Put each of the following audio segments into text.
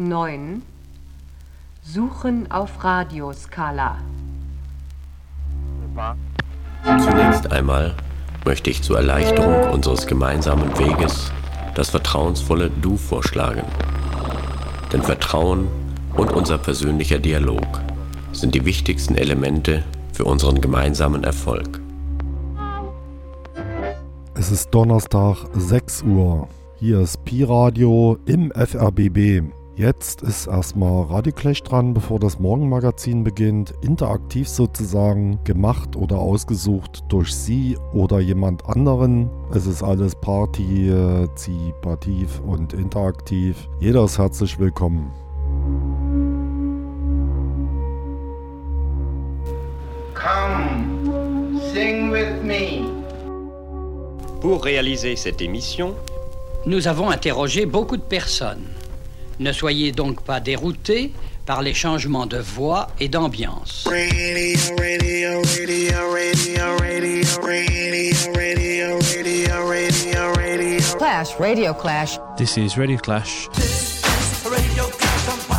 9. Suchen auf Radioskala. Zunächst einmal möchte ich zur Erleichterung unseres gemeinsamen Weges das vertrauensvolle Du vorschlagen. Denn Vertrauen und unser persönlicher Dialog sind die wichtigsten Elemente für unseren gemeinsamen Erfolg. Es ist Donnerstag 6 Uhr. Hier ist Pi Radio im FRBB. Jetzt ist erstmal Radioclash dran, bevor das Morgenmagazin beginnt. Interaktiv sozusagen, gemacht oder ausgesucht durch Sie oder jemand anderen. Es ist alles partizipativ und interaktiv. Jeder ist herzlich willkommen. Come, sing with me. Pour réaliser cette émission, Nous avons interrogé beaucoup de personnes. Ne soyez donc pas déroutés par les changements de voix et d'ambiance. Clash, Radio Clash. This is Radio Clash. This is Radio Clash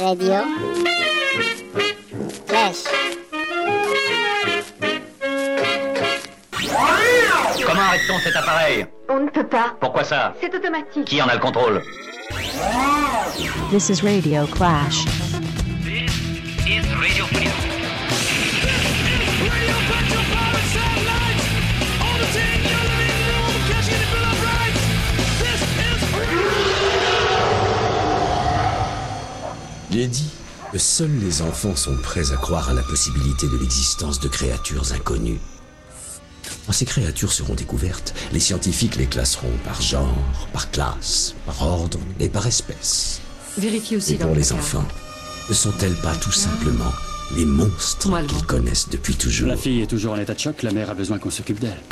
Radio Arrête-t-on cet appareil On ne peut pas. Pourquoi ça? C'est automatique. Qui en a le contrôle? This is Radio Clash. is Radio Il est dit que seuls les enfants sont prêts à croire à la possibilité de l'existence de créatures inconnues. Quand ces créatures seront découvertes, les scientifiques les classeront par genre, par classe, par ordre et par espèce. Vérifie aussi Et pour le les enfants, ne sont-elles pas tout simplement les monstres qu'ils connaissent depuis toujours La fille est toujours en état de choc, la mère a besoin qu'on s'occupe d'elle.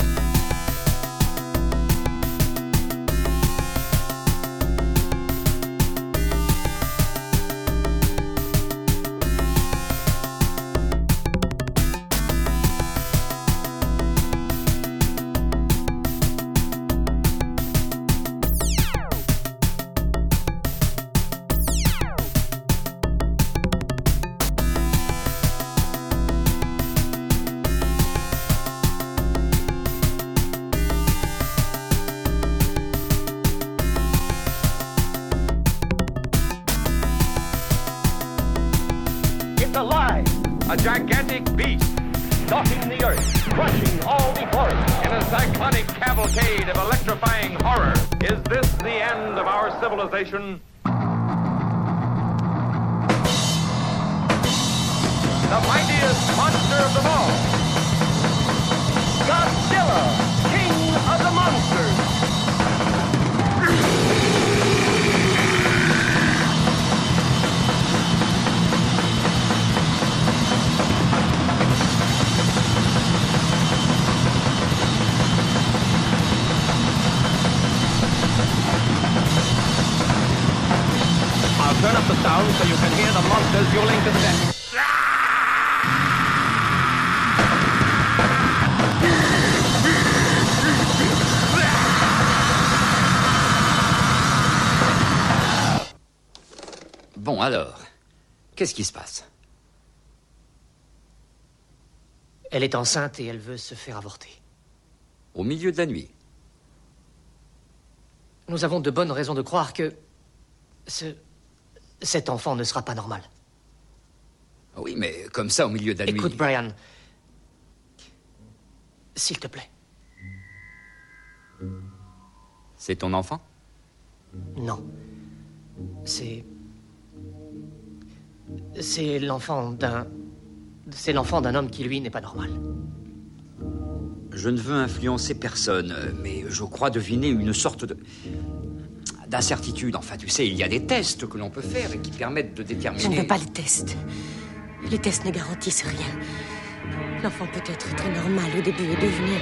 Bon, alors, qu'est-ce qui se passe? Elle est enceinte et elle veut se faire avorter. Au milieu de la nuit. Nous avons de bonnes raisons de croire que ce cet enfant ne sera pas normal. Oui, mais comme ça, au milieu de la nuit. Écoute, Brian, s'il te plaît. C'est ton enfant? Non. C'est c'est l'enfant d'un c'est l'enfant d'un homme qui lui n'est pas normal. Je ne veux influencer personne, mais je crois deviner une sorte de. d'incertitude. Enfin, tu sais, il y a des tests que l'on peut faire et qui permettent de déterminer. Je ne veux pas les tests. Les tests ne garantissent rien. L'enfant peut être très normal au début et devenir.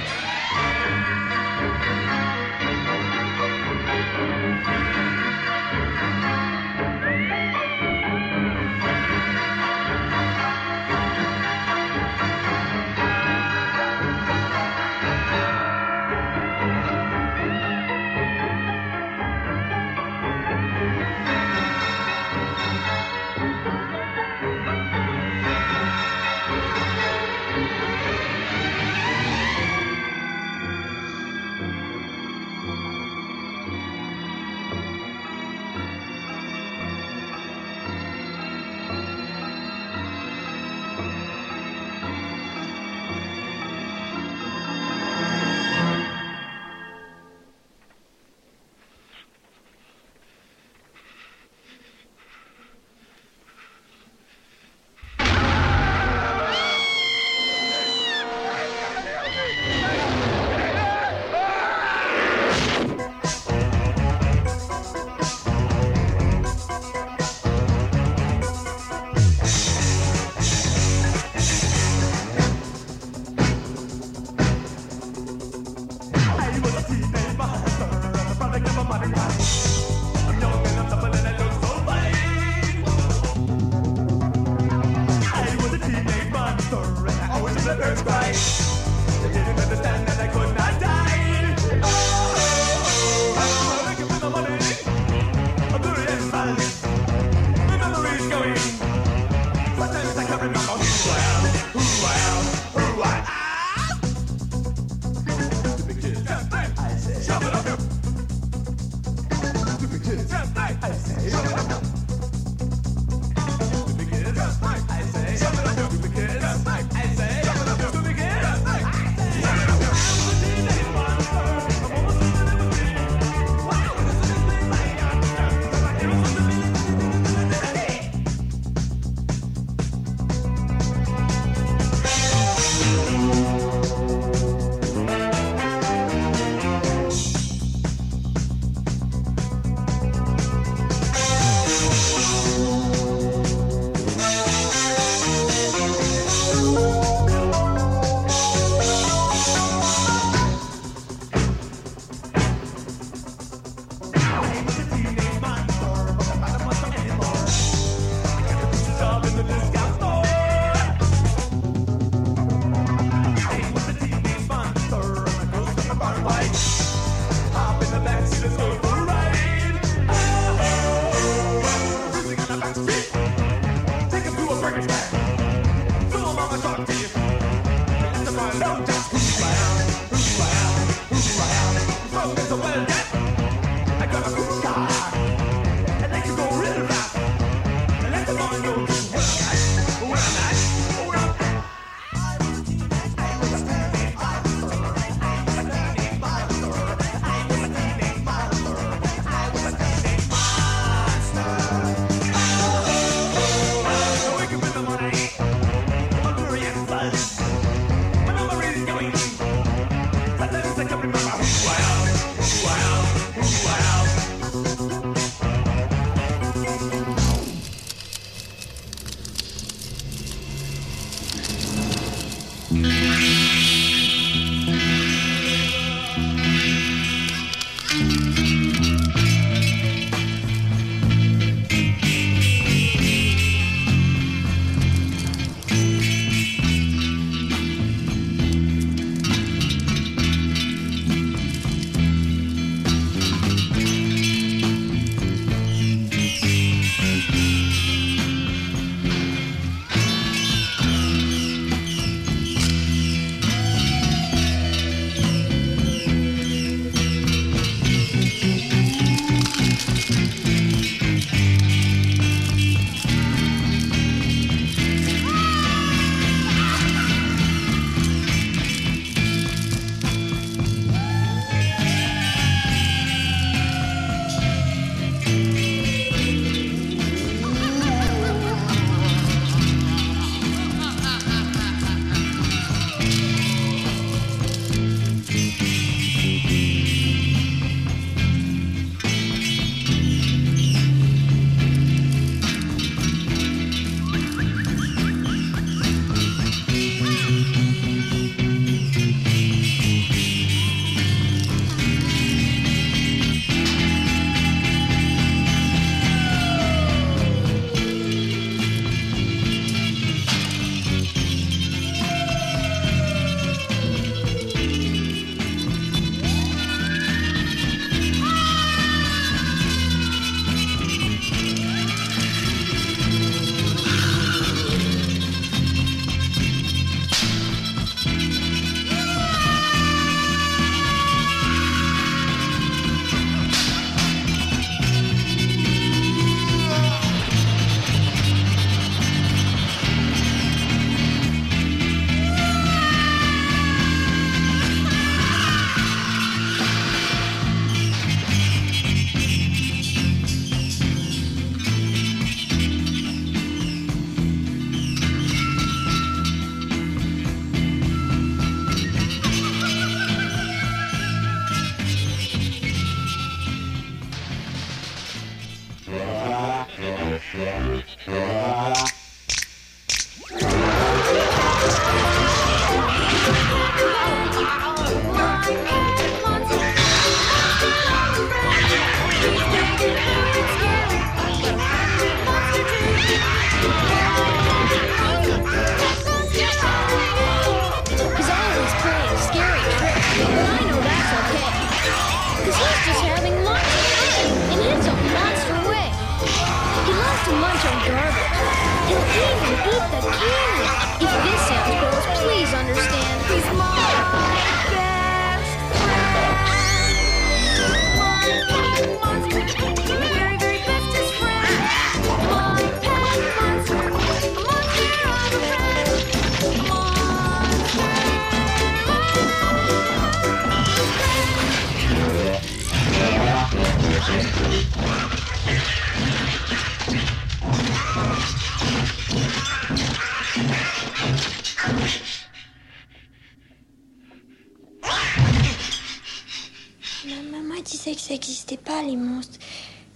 Pas, les monstres.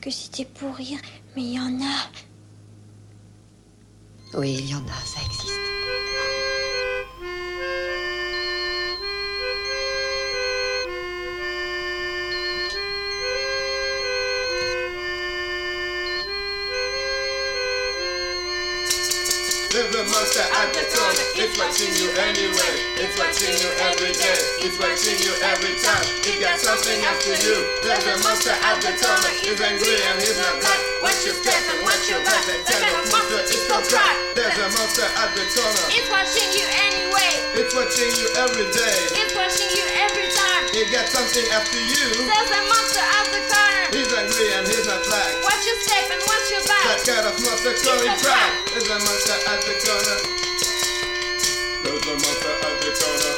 Que c'était pour rire, mais il y en a. Oui, il y en a, ça existe. There's a monster at the it's watching you anyway. It's watching you every day, it's watching you every time. It got something after you. There's a monster at the corner, he's angry and he's not black. Watch your step and watch your back. Tell the monster it's so crack. There's a monster at the corner. It's watching you anyway. It's watching you every day. It's watching you every time. It got something after you. There's a monster at the corner. I and what's your monster curry pride is a monster at the corner. There's a monster at the corner.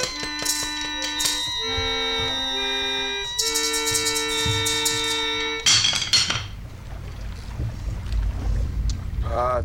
Ah,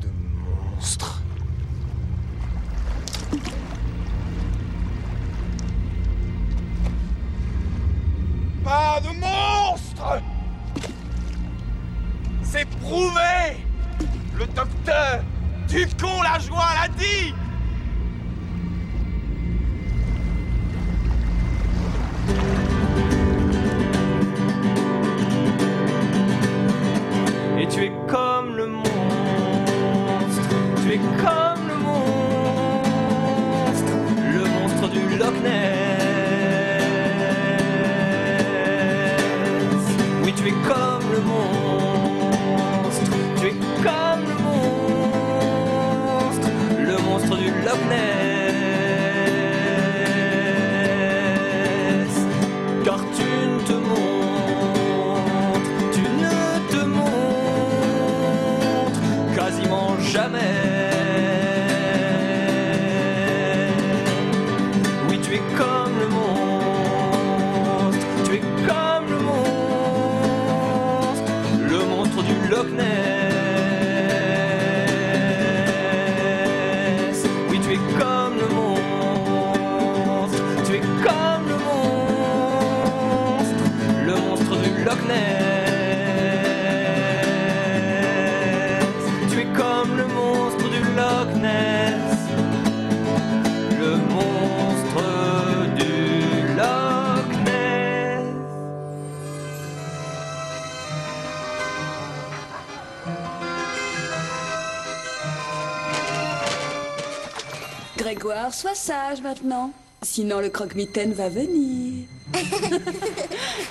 sois sage maintenant. Sinon, le croque-mitaine va venir.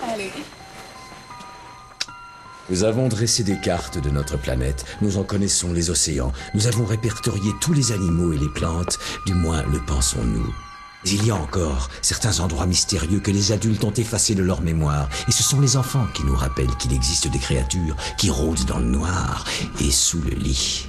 Allez. Nous avons dressé des cartes de notre planète, nous en connaissons les océans, nous avons répertorié tous les animaux et les plantes, du moins le pensons-nous. Mais il y a encore certains endroits mystérieux que les adultes ont effacés de leur mémoire, et ce sont les enfants qui nous rappellent qu'il existe des créatures qui rôdent dans le noir et sous le lit.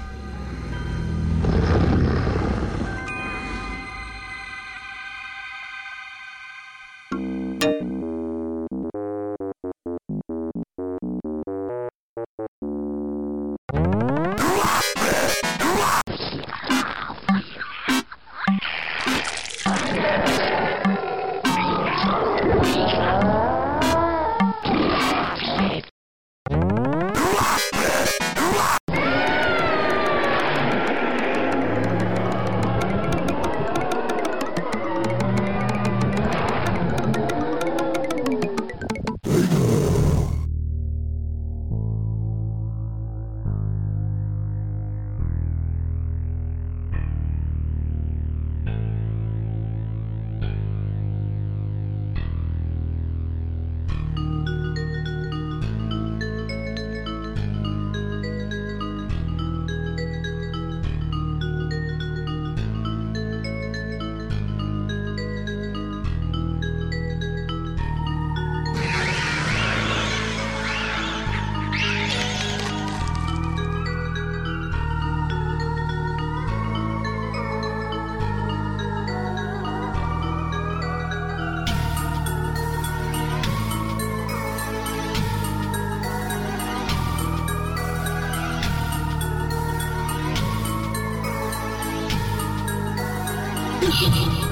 Ha ha ha!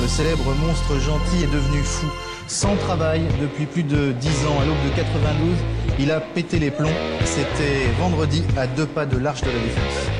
Le célèbre monstre gentil est devenu fou. Sans travail depuis plus de 10 ans, à l'aube de 92, il a pété les plombs. C'était vendredi à deux pas de l'Arche de la Défense.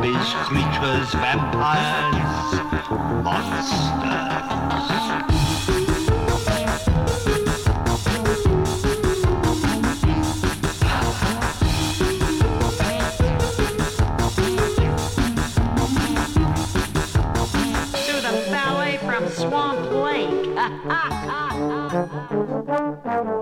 zombies, creatures, vampires, monsters. swamp lake.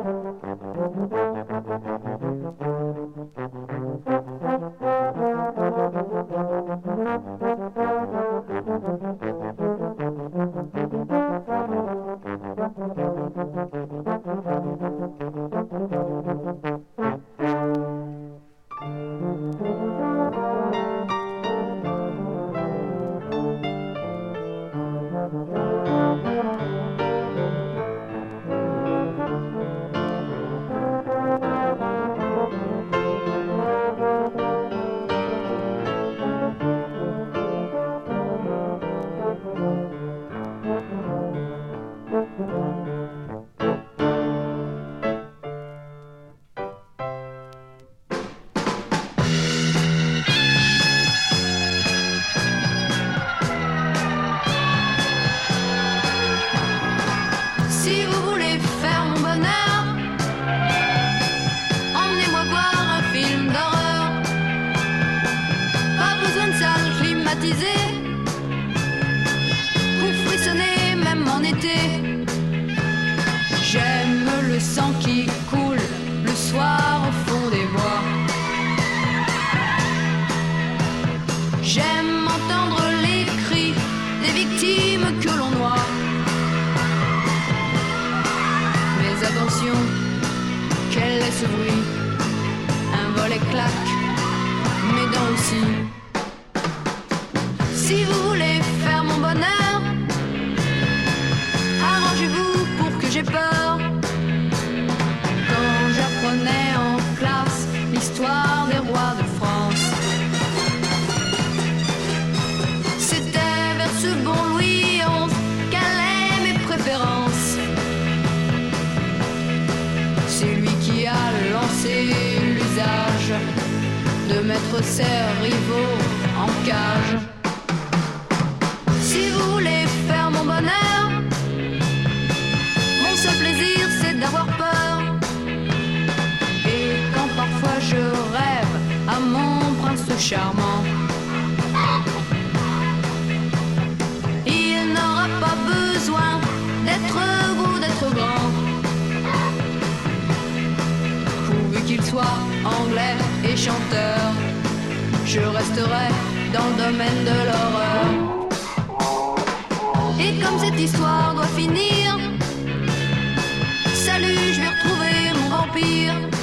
mettre rivaux en cage. Si vous voulez faire mon bonheur, mon seul plaisir c'est d'avoir peur. Et quand parfois je rêve à mon prince charmant, il n'aura pas besoin d'être beau, d'être grand. qu'il soit anglais et chanteur je resterai dans le domaine de l'horreur. Et comme cette histoire doit finir, salut, je vais retrouver mon vampire.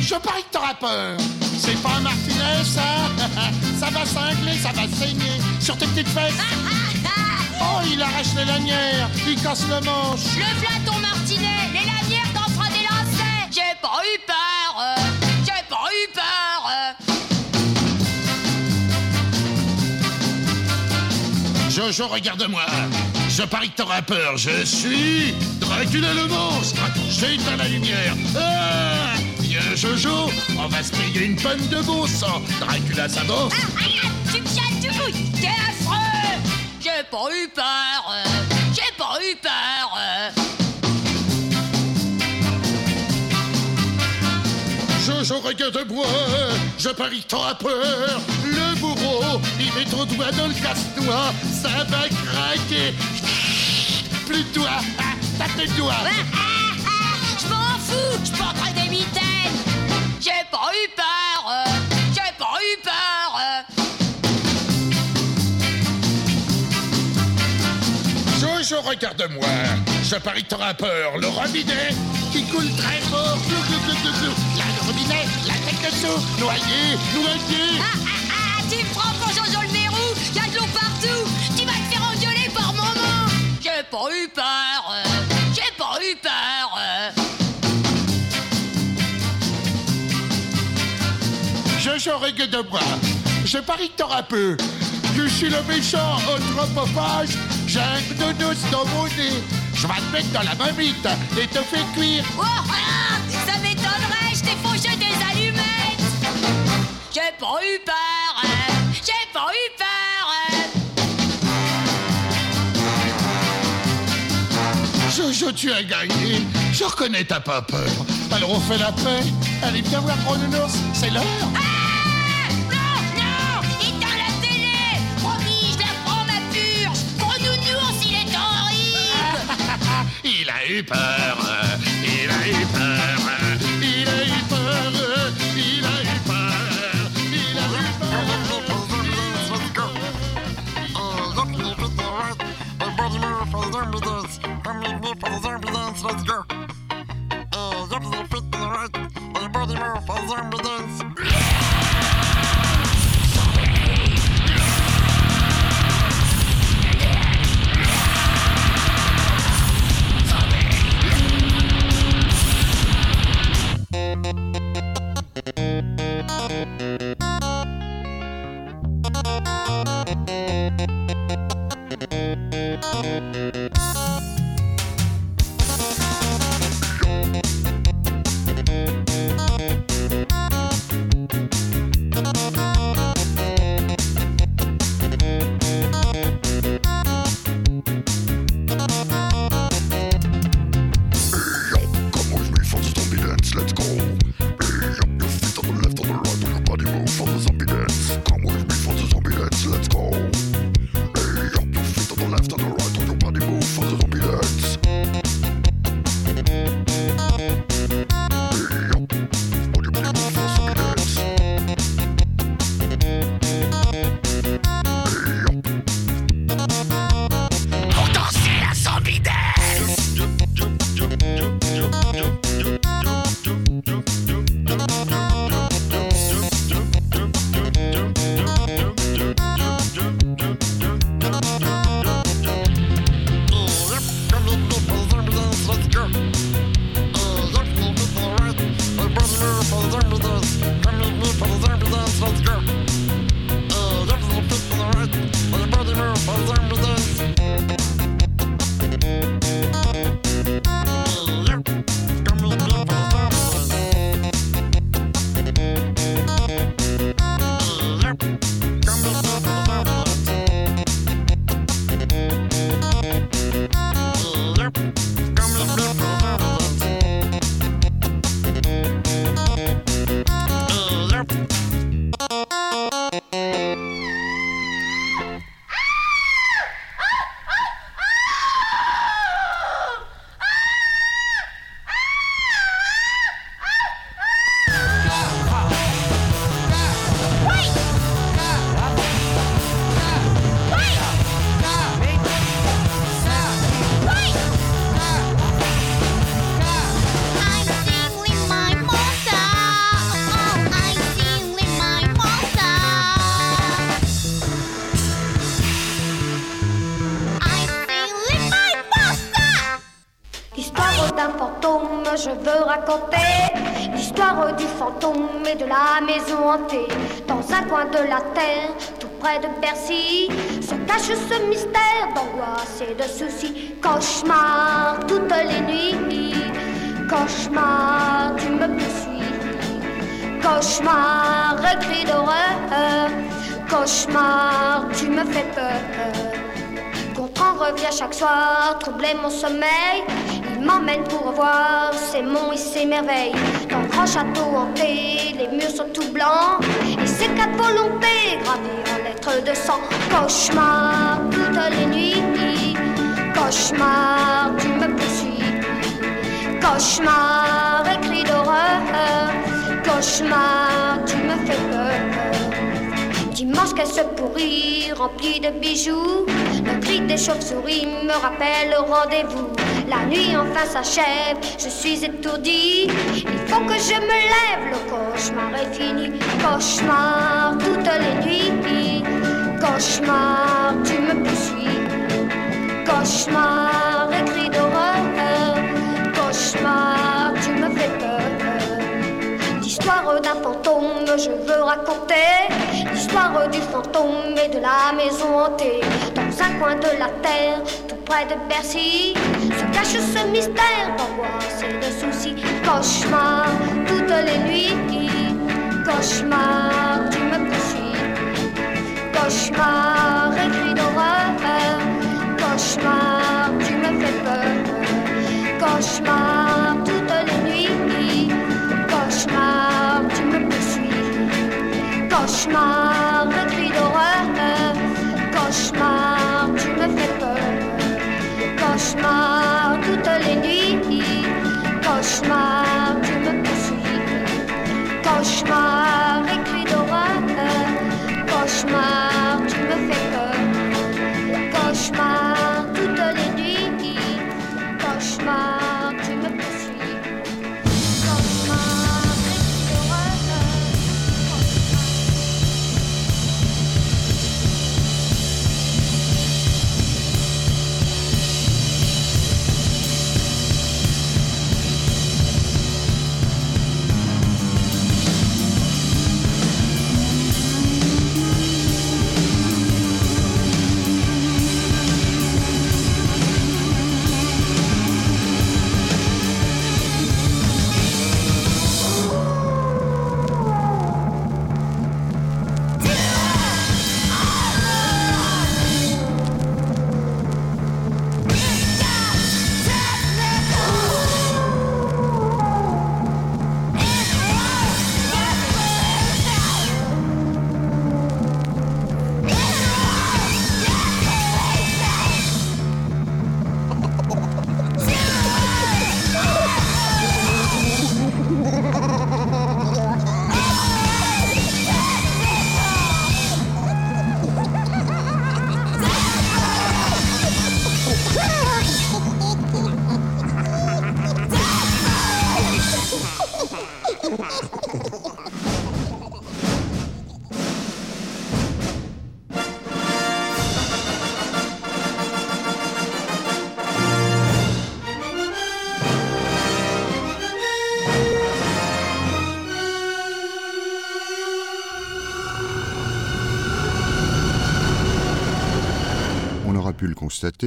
Je parie que t'auras peur. C'est pas un Martinet, ça. ça va cingler, ça va saigner sur tes petites fesses. oh, il arrache les lanières, il casse le manche. Le flaton Martinet, les lanières t'en fera des lacets. J'ai pas eu peur, euh, j'ai pas eu peur. Euh. Jojo, regarde-moi. Je parie que t'auras peur. Je suis Dracula le monstre. J'ai éteint la lumière. Ah Viens, Jojo, on va se payer une panne de bon sang. Dracula, ça va Tu me chatouilles, t'es affreux. J'ai pas eu peur, euh, j'ai pas eu peur. euh. Jojo, regarde-moi. Je parie que t'auras peur. Le bourreau, il met ton doigt dans le casse-noix. Ça va craquer. Plus de doigts. Ah, T'as doigts. Fous, je porterai des mitaines. J'ai pas eu peur, euh, j'ai pas eu peur. euh. Jojo, regarde-moi. Je parie que t'auras peur. Le robinet qui coule très fort. Là, le robinet, la tête dessous. Noyé, noyé. Ah, ah, ah, tu me prends pour Jojo le verrou, y a de l'eau partout. Tu vas te faire engueuler par moment. J'ai pas eu peur, euh, Jojo, regarde-moi. Je parie que t'auras peur. Je suis le méchant anthropophage. J'ai un gnonos dans mon nez. Je vais te mettre dans la mamite et te faire cuire. Oh, ah, ça m'étonnerait, je t'ai fauché des allumettes. J'ai pas eu peur, euh, j'ai pas eu peur. Jojo, tu as gagné. Je reconnais t'as pas peur. Alors on fait la paix. Allez, viens voir Gros Nounours. C'est l'heure. Non, eu peur. Il a eu peur. Je veux raconter l'histoire du fantôme et de la maison hantée. Dans un coin de la terre, tout près de Bercy, se cache ce mystère d'angoisse et de soucis. Cauchemar toutes les nuits, cauchemar, tu me poursuis. Cauchemar, cri d'horreur, cauchemar, tu me fais peur. Gontran revient chaque soir, troubler mon sommeil. M'emmène pour voir ses monts et ses merveilles. Le grand château hanté, les murs sont tout blancs. Et ses quatre volontés gravées en lettres de sang. Cauchemar toutes les nuits. Cauchemar, tu me poursuis. Cauchemar, écrit d'horreur. Cauchemar, tu me fais peur. Dimanche qu'elle se pourrit, remplie de bijoux. Le cri des chauves-souris me rappelle le rendez-vous. La nuit enfin s'achève, je suis étourdie. Il faut que je me lève, le cauchemar est fini. Cauchemar toutes les nuits. Cauchemar, tu me poursuis. Cauchemar, L'histoire d'un fantôme, je veux raconter l'histoire du fantôme et de la maison hantée. Dans un coin de la terre, tout près de Bercy, se cache ce mystère d'angoisse et de soucis. Cauchemar toutes les nuits, cauchemar, tu me poursuis. Cauchemar, écrit d'horreur, cauchemar, tu me fais peur. Cauchemar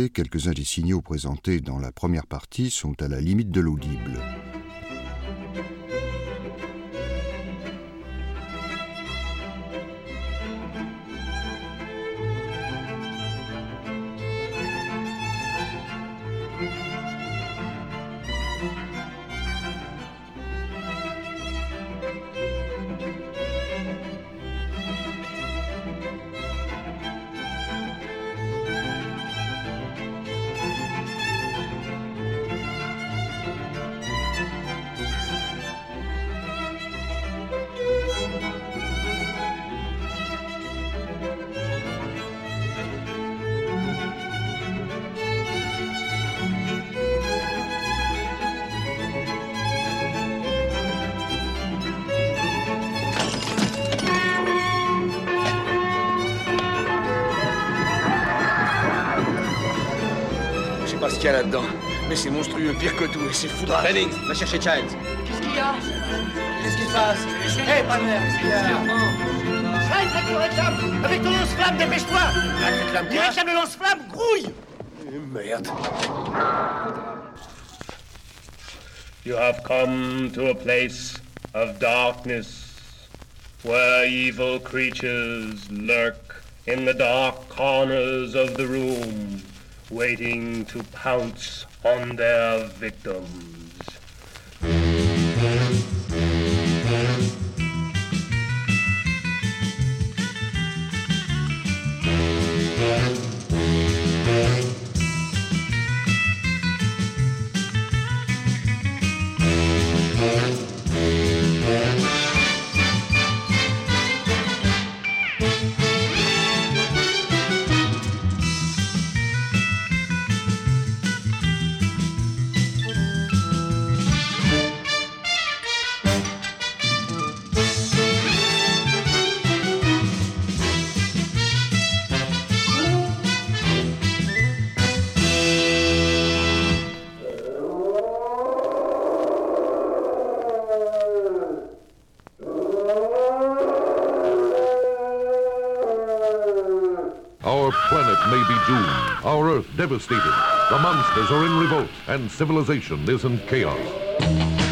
quelques-uns des signaux présentés dans la première partie sont à la limite de l'audible. c'est fou de Jennings, va chercher Child. Qu'est-ce qu'il y a? Qu'est-ce qui se passe? Hé, hey, Palmer, Child, là, tu réclames Avec ton lance-flamme, dépêche-toi. Là, tu le lance-flamme, grouille. Eh, merde. You have come to a place of darkness where evil creatures lurk in the dark corners of the room, waiting to pounce on their victims. Earth devastated. The monsters are in revolt, and civilization is in chaos.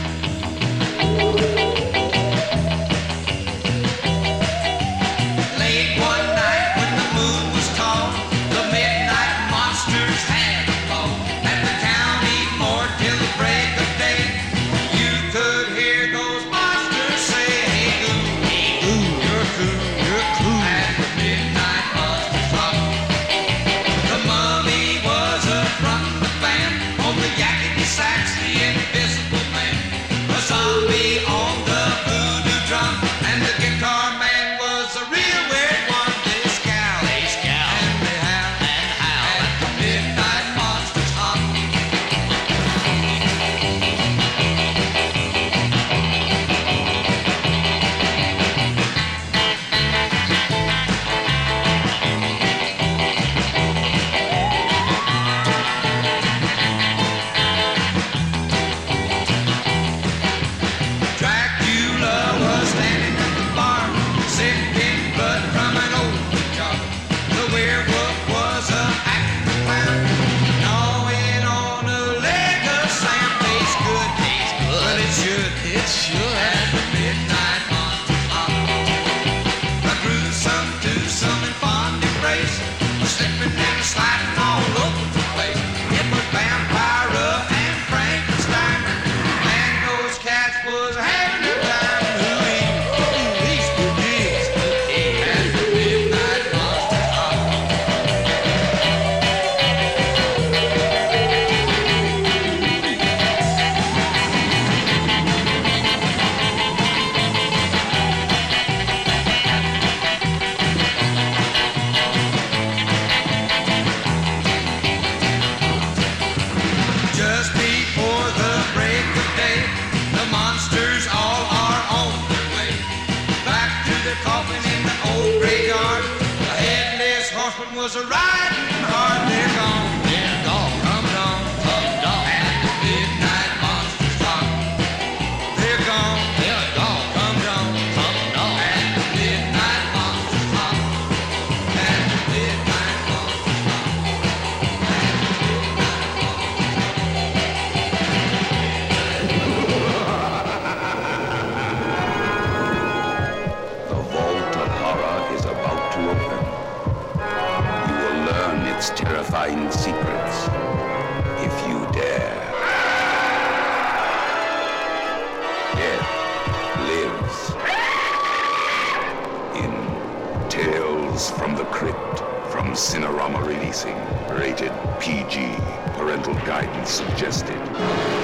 Cinerama releasing. Rated PG. Parental guidance suggested.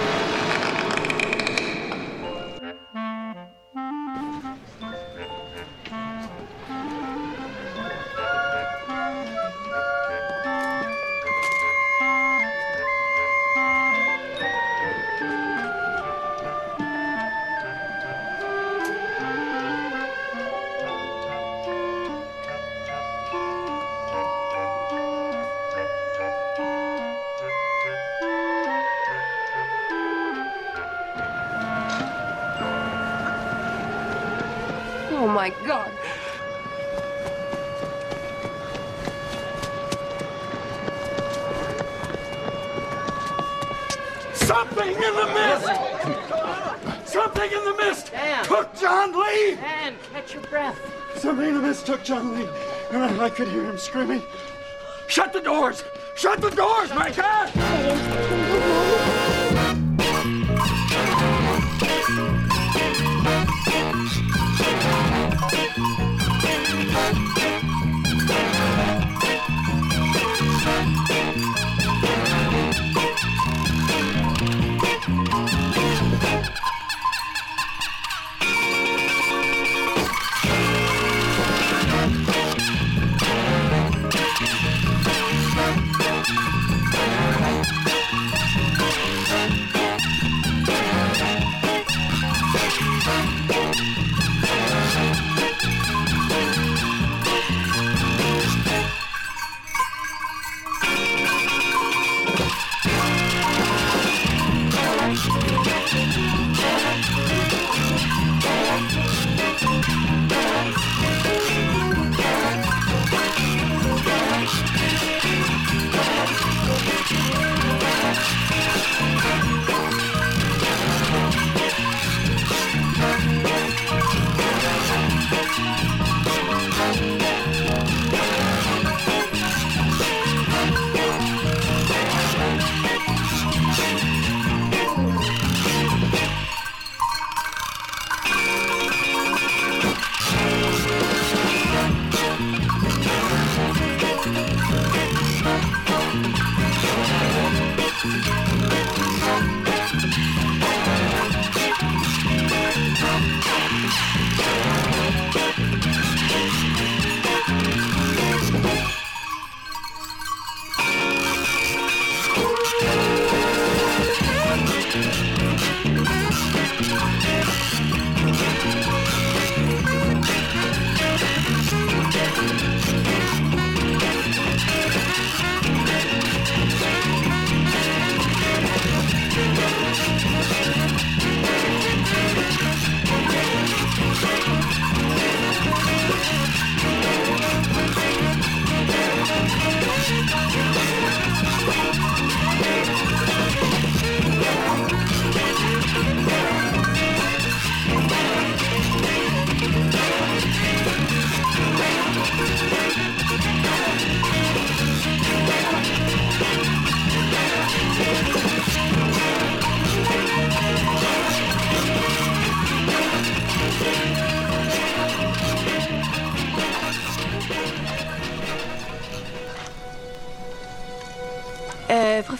Could hear him screaming. Shut the doors! Shut the doors, my cat!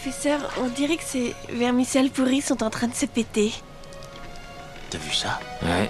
Professeur, on dirait que ces vermicelles pourries sont en train de se péter. T'as vu ça? Ouais.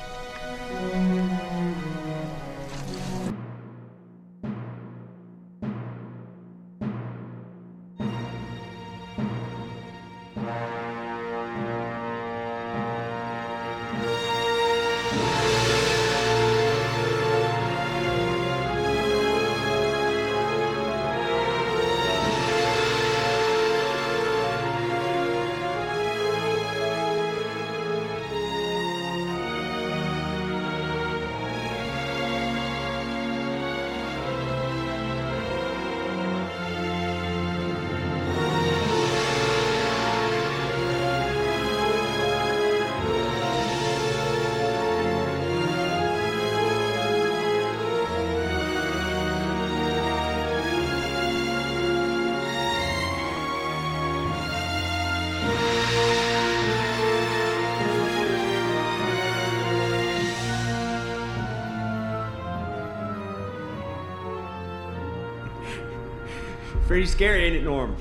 Pretty scary, ain't it, Norm?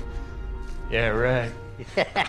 Yeah, right.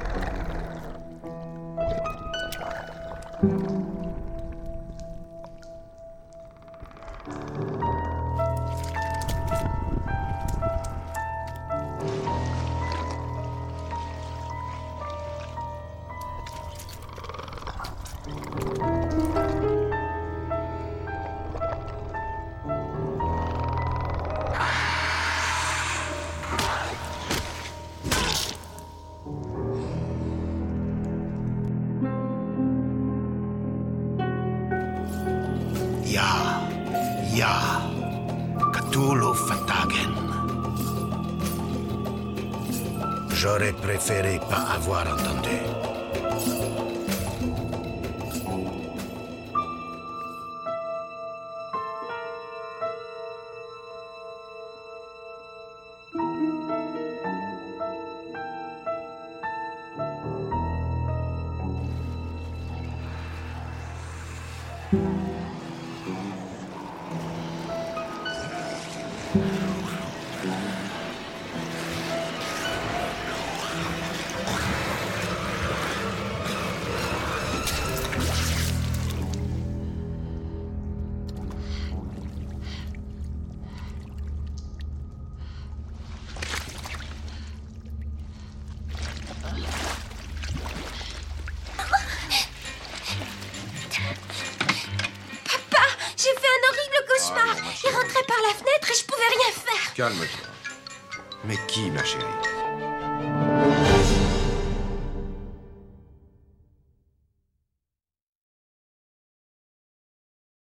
Préféré pas avoir entendu.